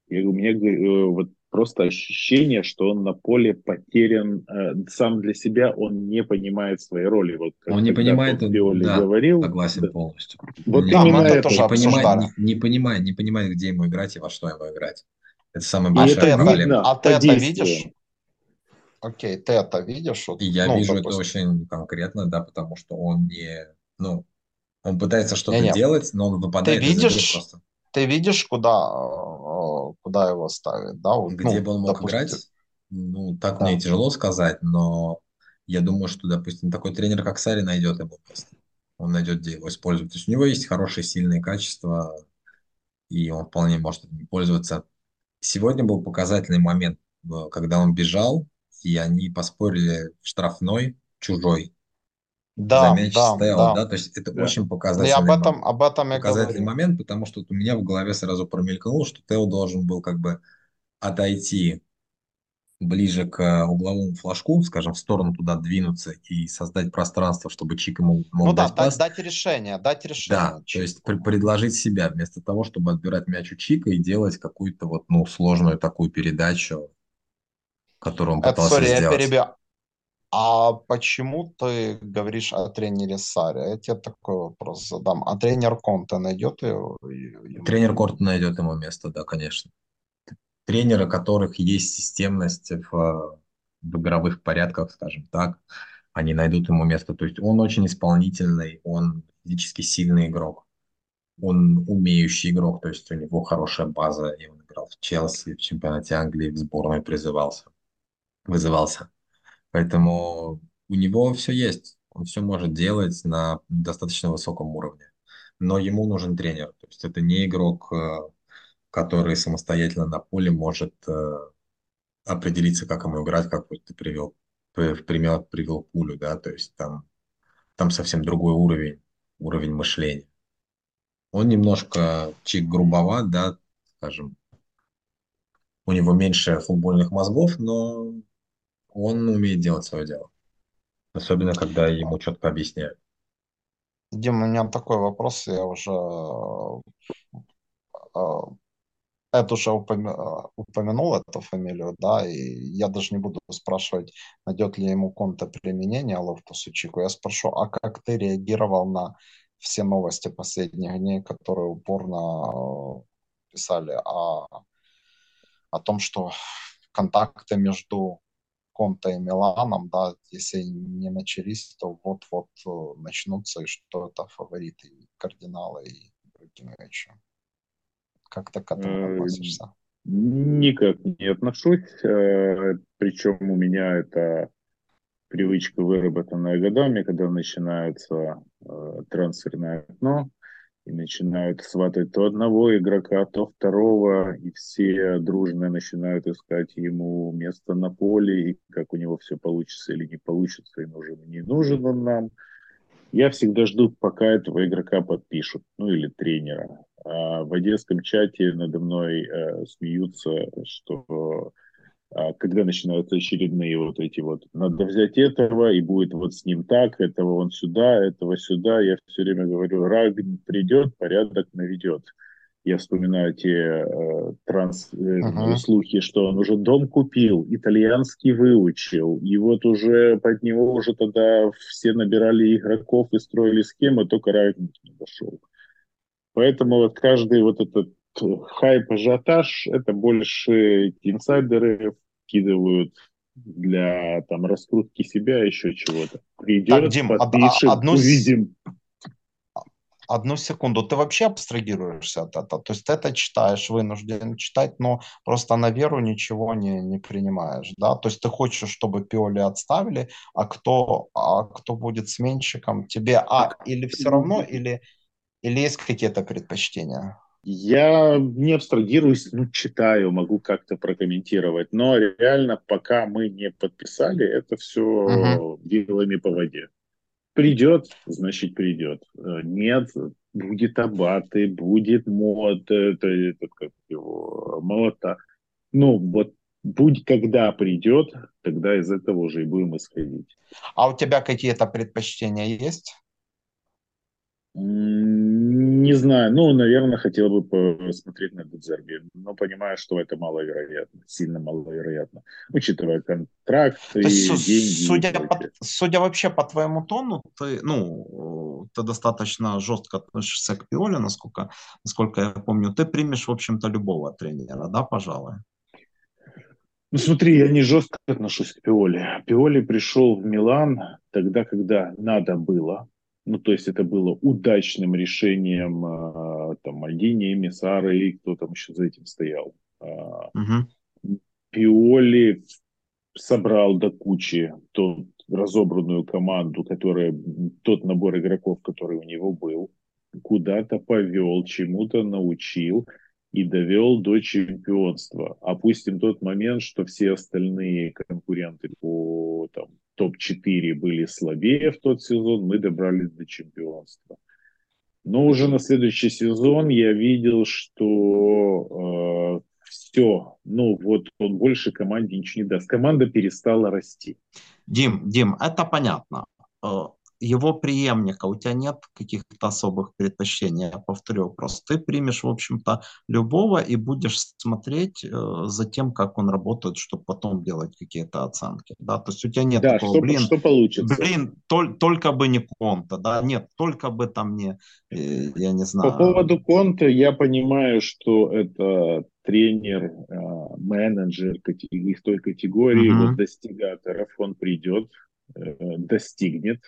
И у меня э, вот просто ощущение, что он на поле потерян э, сам для себя, он не понимает своей роли. Вот он не понимает, он, да, говорил, согласен да. полностью. Вот не, именно это, тоже не, понимает, не, не понимает, не понимает, где ему играть и во что ему играть. Это самая большая а проблема. а ты это видишь? Окей, ты это видишь? Вот, я ну, вижу допустим. это очень конкретно, да, потому что он не, ну, он пытается что-то делать, но он выпадает ты видишь, просто. Ты видишь, куда, э, куда его ставить, да? Где ну, бы он мог допустим... играть? Ну, так да. мне тяжело сказать, но я думаю, что, допустим, такой тренер, как Сари, найдет ему место. Он найдет, где его использовать. То есть у него есть хорошие, сильные качества, и он вполне может им пользоваться. Сегодня был показательный момент, э, когда он бежал, и они поспорили в штрафной чужой. Да, за мяч да, стоял, да. да, то есть это да. очень показательный, об этом, об этом я показательный говорю. момент, потому что у меня в голове сразу промелькнуло, что Тео должен был как бы отойти ближе к угловому флажку, скажем, в сторону туда двинуться и создать пространство, чтобы Чик ему мог ну, дать да, пас. дать решение, дать решение. Да, Чику. то есть при предложить себя, вместо того, чтобы отбирать мяч у Чика и делать какую-то вот, ну, сложную такую передачу которую он пытался Это, sorry, сделать. Я перебью. А почему ты говоришь о тренере Саре? Я тебе такой вопрос задам. А тренер Конте найдет его? Тренер Конте найдет ему место, да, конечно. Тренеры, у которых есть системность в, в игровых порядках, скажем так, они найдут ему место. То есть он очень исполнительный, он физически сильный игрок, он умеющий игрок, то есть у него хорошая база, и он играл в Челси, в чемпионате Англии, в сборной призывался вызывался. Поэтому у него все есть, он все может делать на достаточно высоком уровне. Но ему нужен тренер. То есть это не игрок, э, который самостоятельно на поле может э, определиться, как ему играть, как вот ты привел, в пример привел пулю, да, то есть там, там совсем другой уровень, уровень мышления. Он немножко чик грубоват, да, скажем, у него меньше футбольных мозгов, но он умеет делать свое дело. Особенно, когда ему четко объясняют. Дима, у меня такой вопрос, я уже э, это уже упомянул, эту фамилию, да, и я даже не буду спрашивать, найдет ли ему конта применения Лофтусу Чику. Я спрошу, а как ты реагировал на все новости последних дней, которые упорно писали о, о том, что контакты между Конте и Миланом, да, если не начались, то вот-вот э, начнутся, и что это фавориты, и кардиналы, и другие еще. Как ты к этому э, относишься? Никак не отношусь, э, причем у меня это привычка, выработанная годами, когда начинается трансферное окно, и начинают сватать то одного игрока, то второго, и все дружно начинают искать ему место на поле, и как у него все получится или не получится, и нужен, не нужен он нам. Я всегда жду, пока этого игрока подпишут, ну или тренера. А в одесском чате надо мной э, смеются, что когда начинаются очередные вот эти вот, надо взять этого, и будет вот с ним так, этого он сюда, этого сюда, я все время говорю, раг придет, порядок наведет. Я вспоминаю те э, транс, э, uh-huh. слухи, что он уже дом купил, итальянский выучил, и вот уже под него уже тогда все набирали игроков и строили схемы, только Рагник не дошел. Поэтому вот каждый вот этот хайп, ажиотаж, это больше инсайдеры вкидывают для там раскрутки себя, еще чего-то. Придет, так, Дим, подпишем, одну, увидим. Одну секунду, ты вообще абстрагируешься от этого? То есть ты это читаешь, вынужден читать, но просто на веру ничего не, не принимаешь, да? То есть ты хочешь, чтобы Пиоли отставили, а кто, а кто будет сменщиком? Тебе, а, или все равно, или, или есть какие-то предпочтения? Я не абстрагируюсь, ну, читаю, могу как-то прокомментировать, но реально, пока мы не подписали, это все угу. вилами по воде. Придет, значит придет. Э, нет, будет абаты, будет мод, это, это как его, молота. Ну, вот будь когда придет, тогда из этого уже и будем исходить. А у тебя какие-то предпочтения есть? Не знаю, ну, наверное, хотел бы посмотреть на Дедзерби, но понимаю, что это маловероятно, сильно маловероятно, учитывая контракты, деньги. Судя, по, судя вообще по твоему тону, ты, ну, ты достаточно жестко относишься к Пиоле, насколько, насколько я помню, ты примешь, в общем-то, любого тренера, да, пожалуй? Ну смотри, я не жестко отношусь к Пиоли. Пиоли пришел в Милан тогда, когда надо было, ну, то есть это было удачным решением э, там Мальдини, Эмиссары и кто там еще за этим стоял. Угу. Пиоли собрал до кучи тот разобранную команду, которая, тот набор игроков, который у него был, куда-то повел, чему-то научил и довел до чемпионства. Опустим тот момент, что все остальные конкуренты по там, топ-4 были слабее в тот сезон, мы добрались до чемпионства. Но уже на следующий сезон я видел, что э, все, ну вот он больше команде ничего не даст. Команда перестала расти. Дим, Дим, это понятно. Его преемника, у тебя нет каких-то особых предпочтений, я повторю вопрос. Ты примешь, в общем-то, любого и будешь смотреть э, за тем, как он работает, чтобы потом делать какие-то оценки. Да? То есть у тебя нет да, такого, что, блин, что получится? блин, тол- только бы не Конта, да, нет, только бы там не, э, я не знаю. По поводу Конта я понимаю, что это тренер, э, менеджер из той категории, угу. вот достигаторов, он придет, э, достигнет,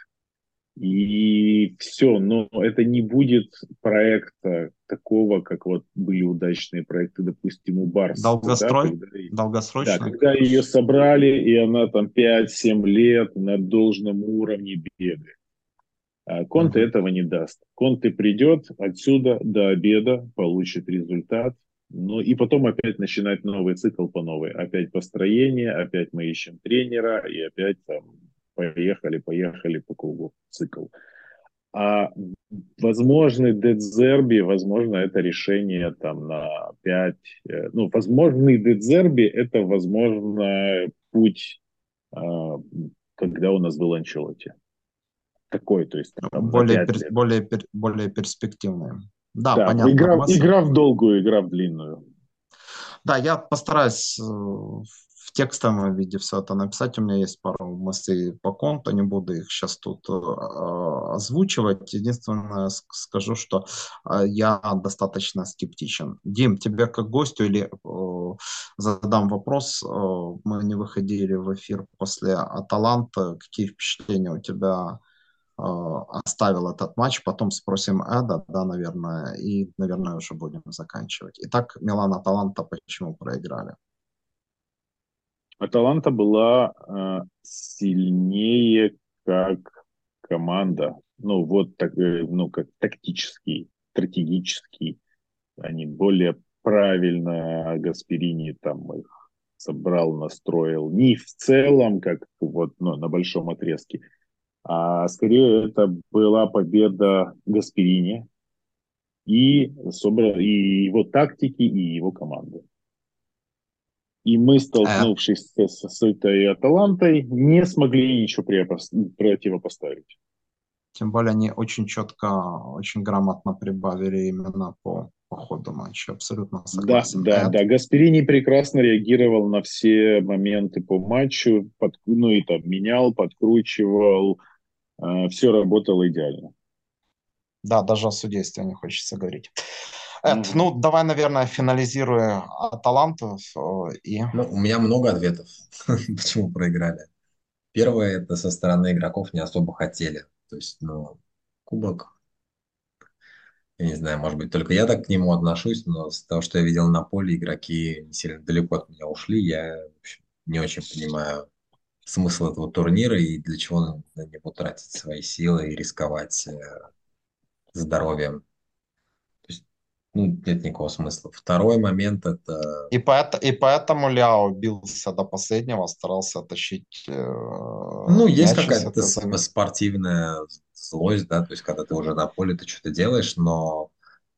и все, но это не будет проекта такого, как вот были удачные проекты, допустим, у Барса. Долгострой? Да, когда, Долгосрочно? Да, когда ее собрали, и она там 5-7 лет на должном уровне бегает. А Конте uh-huh. этого не даст. Конте придет отсюда до обеда, получит результат, ну и потом опять начинать новый цикл по новой. Опять построение, опять мы ищем тренера, и опять там поехали, поехали по кругу цикл. А возможный дедзерби, возможно, это решение там на 5, э, ну, возможный дедзерби, это, возможно, путь, а, когда у нас был Анчелоти. Такой, то есть... Там, более, пер, более, пер, более перспективный. Да, да понятно. Игра, игра в долгую, игра в длинную. Да, я постараюсь э, в текстовом виде все это написать. У меня есть пару мыслей по конту, не буду их сейчас тут э, озвучивать. Единственное, скажу, что э, я достаточно скептичен. Дим, тебе как гостю или э, задам вопрос. Мы не выходили в эфир после Аталанта. Какие впечатления у тебя оставил этот матч? Потом спросим Эда, да, наверное, и, наверное, уже будем заканчивать. Итак, Милан Аталанта почему проиграли? Аталанта была э, сильнее как команда. Ну, вот так, э, ну, как тактический, стратегический. Они более правильно Гасперини там их собрал, настроил. Не в целом, как вот ну, на большом отрезке, а скорее это была победа Гасперини и, и его тактики, и его команды. И мы, столкнувшись а... с, с этой Аталантой, не смогли ничего противопоставить. Тем более они очень четко, очень грамотно прибавили именно по, по ходу матча. Абсолютно согласен. Да, да, да. Гасперини прекрасно реагировал на все моменты по матчу. Под, ну и там менял, подкручивал. Э, все работало идеально. Да, даже о судействе не хочется говорить. Эд, mm-hmm. ну давай, наверное, финализируя Аталанту. И... Ну, у меня много ответов, (laughs) почему проиграли. Первое, это со стороны игроков не особо хотели. То есть, ну, кубок Я не знаю, может быть, только я так к нему отношусь, но с того, что я видел на поле, игроки не сильно далеко от меня ушли. Я, общем, не очень понимаю смысл этого турнира и для чего на него тратить свои силы и рисковать э, здоровьем. Ну, нет никакого смысла. Второй момент это... И, поэт, и поэтому Ляо бился до последнего, старался тащить э, Ну, есть какая-то ты с- заметил. спортивная злость, да, то есть когда ты уже на поле, ты что-то делаешь, но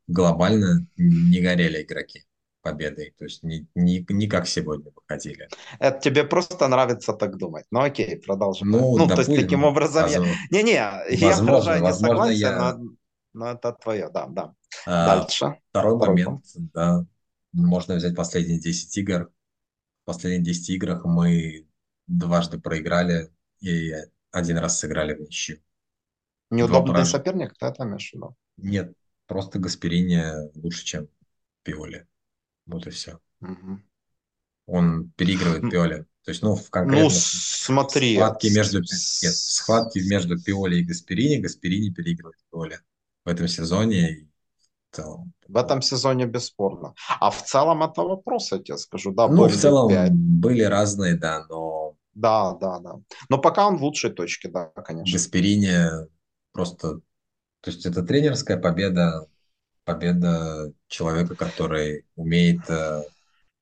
глобально не горели игроки победой, то есть не, не, не как сегодня выходили. Это тебе просто нравится так думать. Ну окей, продолжим. Ну, Ну, то есть допустим, таким образом я... возможно, Не-не, я возможно, возможно, несогласие, я... но, но это твое, да, да. а, Дальше. второй Второй момент, пункт. да, можно взять последние 10 игр. В последних 10 играх мы дважды проиграли и один раз сыграли в ничью. Неудобный пораж... соперник, ты это имеешь в виду? Нет, просто Гасперини лучше, чем Пиоли. Вот и все. Мгм. Он переигрывает Пиоли. То есть, ну, в Ну, конкретно в смотри, схватке с- между... Нет, в схватке с- между Пиоли и Гасперини Гасперини переигрывает Пиоли в этом сезоне и в целом. в этом сезоне бесспорно. А в целом это вопрос, я тебе скажу. Да, Ну, в целом ли 5? были разные, да, но Да, да, да. Но пока он в лучшей точке, да, конечно. Гасперини просто... То есть это тренерская победа, победа человека, который умеет э,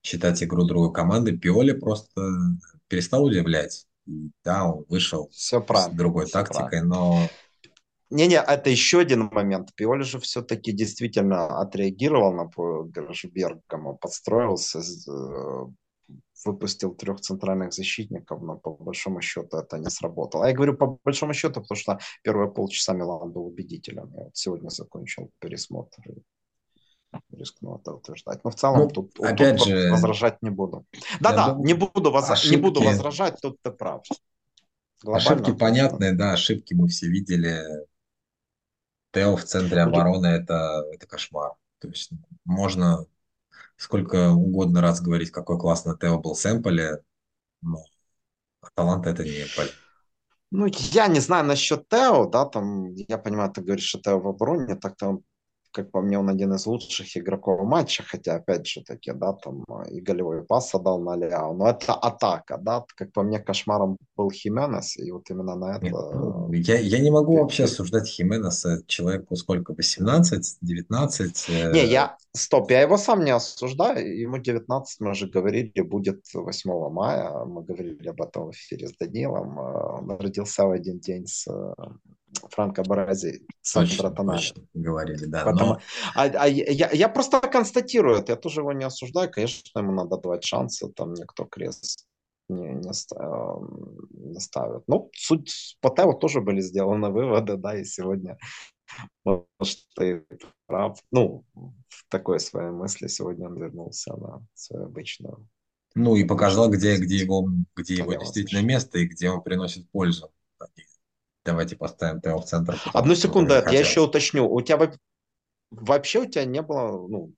читать игру другой команды. Пиоли просто перестал удивлять. И да, он вышел Все с правильно, другой все правильно. тактикой, но Не-не, это еще один момент. Пиоли же все-таки действительно отреагировал на проигрыш Бергама, подстроился, э, выпустил трех центральных защитников, но по большому счету это не сработало. А я говорю по большому счету, потому что первые полчаса Милан был убедителем. Я вот сегодня закончил пересмотр и рискну это утверждать. Но в целом ну, тут, опять тут же, возражать не буду. Да-да, не буду, возра- не буду ошибки, возражать, тут ты прав. Глобально ошибки понятные, да, ошибки мы все видели. Тео в центре обороны это, это кошмар. То есть можно сколько угодно раз говорить, какой классный Тео был с Эмполи, но Аталанта это не Эмполи. Ну, я не знаю насчет Тео, да, там, я понимаю, ты говоришь, что Тео в обороне, так-то он, как по мне, он один из лучших игроков матча, хотя, опять же таки, да, там и голевой пас отдал на Ляо, но это атака, да, как по мне, кошмаром был Хименес, и вот именно на Нет, это... ну, я, я не могу пе- вообще пе- осуждать Хименеса, человеку сколько, 18, 19, Не, э, я, стоп, я его сам не осуждаю, ему 19, мы же говорили, будет 8 мая, мы говорили об этом в эфире с Данилом, э, он родился в один день с э, Франко Барази, Тонали. точно говорили, да, Поэтому, но а, а я, я просто констатирую это, я тоже его не осуждаю, конечно, ему надо давать шансы, там никто крест не, не, ста- не ставит. Ну, суть по Тео тоже были сделаны выводы, да, и сегодня, может, ты прав, ну, в такой своей мысли сегодня он вернулся на свою обычную, ну и показал, где, где его, где его действительно место и где он приносит пользу. Давайте поставим Тео в центр, Одну секунду, я еще уточню, у тебя во- вообще у тебя не было, ну,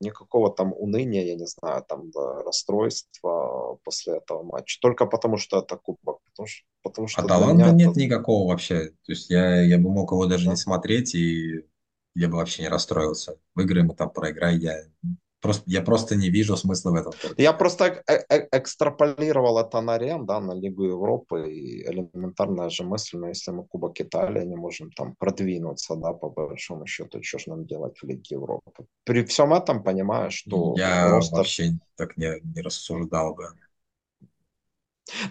никакого там уныния, я не знаю, там да, расстройства после этого матча. Только потому, что это кубок. Потому что, потому что для Аталанта меня нет это... никакого вообще. То есть я, я бы мог его даже не да. смотреть, и я бы вообще не расстроился. Выиграем мы там, проиграем, я просто, я просто не вижу смысла в этом Я просто э- э- экстраполировал это на РЕМ, да, на Лигу Европы, и элементарная же мысль, но если мы Кубок Италии не можем там продвинуться, да, по большому счету, что же нам делать в Лиге Европы? При всем этом понимаю, что Я ростер... вообще так не, не рассуждал бы.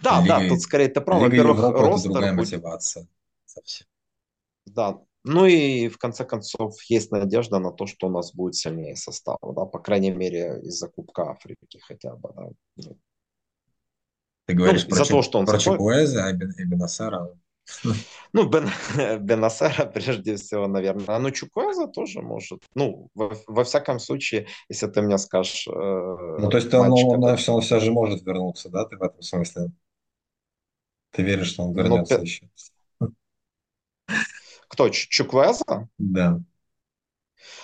Да, да, Лига, тут скорее ты прав. Во-первых, ростер другая будет мотивация совсем. Да. Ну и в конце концов есть надежда на то, что у нас будет сильнее состав, да, по крайней мере из-за Кубка Африки хотя бы, да. Ну, Ты говоришь ну, про, Чу- того, что он про. Чукуэзе, а Бен- Бенасара. (laughs) Ну, Бен, (laughs) Бенасера прежде всего, наверное. А ну Чукуэза тоже может. Ну, во, во всяком случае, если ты мне скажешь э, Ну, то есть он, он, он все, он все же может вернуться, да, ты в этом смысле? Ты веришь, что он Ну, вернется пе- еще? Кто? Ч- Чукуэза? Да.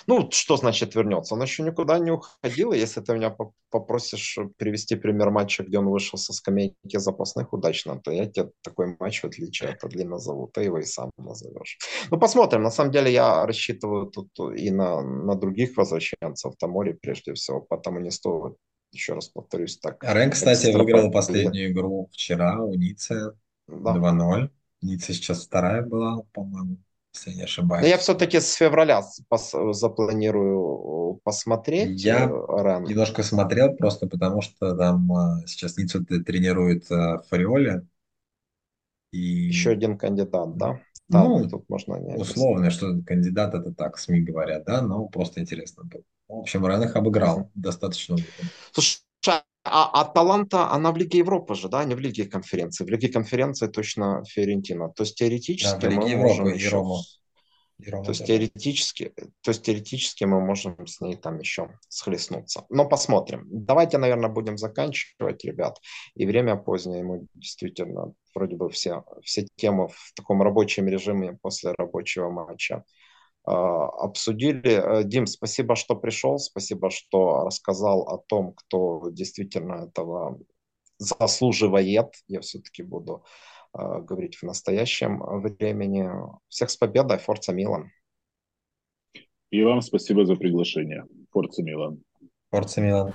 Ну, что значит вернется? Он еще никуда не уходил, и если ты меня попросишь привести пример матча, где он вышел со скамейки запасных удачно, то я тебе такой матч, в отличие от Адли, назову. Ты его и сам назовешь. Ну, посмотрим. На самом деле я рассчитываю тут и на, на других возвращенцев. Тамори прежде всего, потому не стоит еще раз повторюсь, так. Рен, кстати, выиграл последнюю игру вчера у Ницце да. 2-0. Ницца сейчас вторая была, по-моему, если не ошибаюсь. Но я все-таки с февраля пос- запланирую посмотреть Я э, Рен. немножко смотрел, просто потому что там э, сейчас Ниццу тренирует э, Фариоли. И... Еще один кандидат, да? Да, ну, тут можно не условно, что кандидат это так, СМИ говорят, да, но просто интересно было. В общем, Рен их обыграл достаточно. Слушай, а Аталанта, она в Лиге Европы же, да, не в Лиге конференции. В Лиге конференции точно Фиорентина. То есть теоретически да, мы Европы можем еще... Рома. то есть теоретически, то есть теоретически мы можем с ней там еще схлестнуться. Но посмотрим. Давайте, наверное, будем заканчивать, ребят. И время позднее, мы действительно вроде бы все, все темы в таком рабочем режиме после рабочего матча а, обсудили. Э, Дим, спасибо, что пришел, спасибо, что рассказал о том, кто действительно этого заслуживает. Я все-таки буду э, говорить в настоящем времени. Всех с победой, Форца Милан. И вам спасибо за приглашение. Форца Милан. Форца Милан.